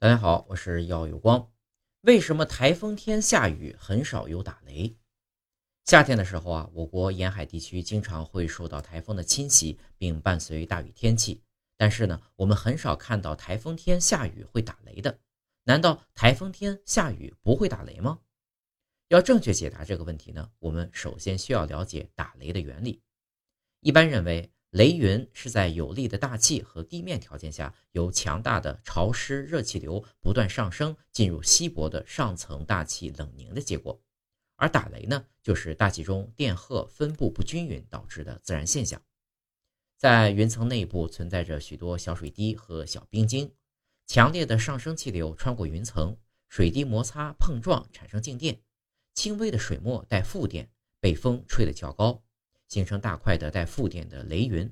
大家好，我是耀有光。为什么台风天下雨很少有打雷？夏天的时候啊，我国沿海地区经常会受到台风的侵袭，并伴随大雨天气。但是呢，我们很少看到台风天下雨会打雷的。难道台风天下雨不会打雷吗？要正确解答这个问题呢，我们首先需要了解打雷的原理。一般认为。雷云是在有利的大气和地面条件下，由强大的潮湿热气流不断上升，进入稀薄的上层大气冷凝的结果。而打雷呢，就是大气中电荷分布不均匀导致的自然现象。在云层内部存在着许多小水滴和小冰晶，强烈的上升气流穿过云层，水滴摩擦碰撞产生静电，轻微的水沫带负电，被风吹得较高。形成大块的带负电的雷云，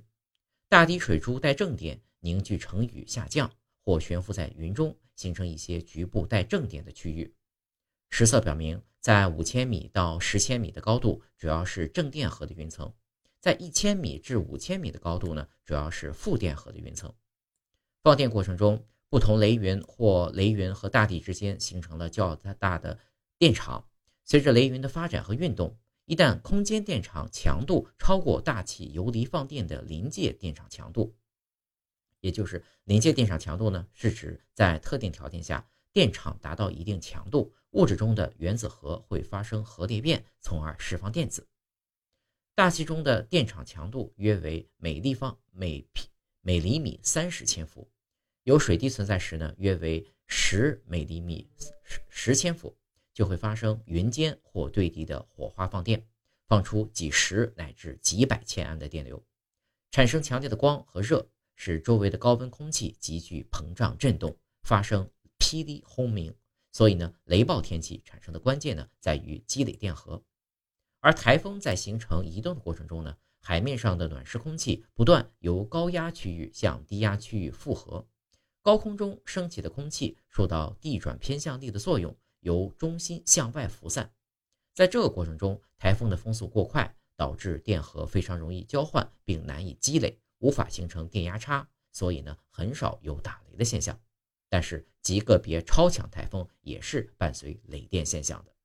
大滴水珠带正电凝聚成雨下降，或悬浮在云中，形成一些局部带正电的区域。实测表明，在五千米到十千米的高度，主要是正电荷的云层；在一千米至五千米的高度呢，主要是负电荷的云层。放电过程中，不同雷云或雷云和大地之间形成了较大的电场。随着雷云的发展和运动。一旦空间电场强度超过大气游离放电的临界电场强度，也就是临界电场强度呢，是指在特定条件下，电场达到一定强度，物质中的原子核会发生核裂变，从而释放电子。大气中的电场强度约为每立方每皮每厘米三十千伏，有水滴存在时呢，约为十每厘米十十千伏。就会发生云间或对地的火花放电，放出几十乃至几百千安的电流，产生强烈的光和热，使周围的高温空气急剧膨胀震动，发生霹雳轰鸣。所以呢，雷暴天气产生的关键呢，在于积累电荷。而台风在形成移动的过程中呢，海面上的暖湿空气不断由高压区域向低压区域复合，高空中升起的空气受到地转偏向力的作用。由中心向外辐散，在这个过程中，台风的风速过快，导致电荷非常容易交换，并难以积累，无法形成电压差，所以呢，很少有打雷的现象。但是极个别超强台风也是伴随雷电现象的。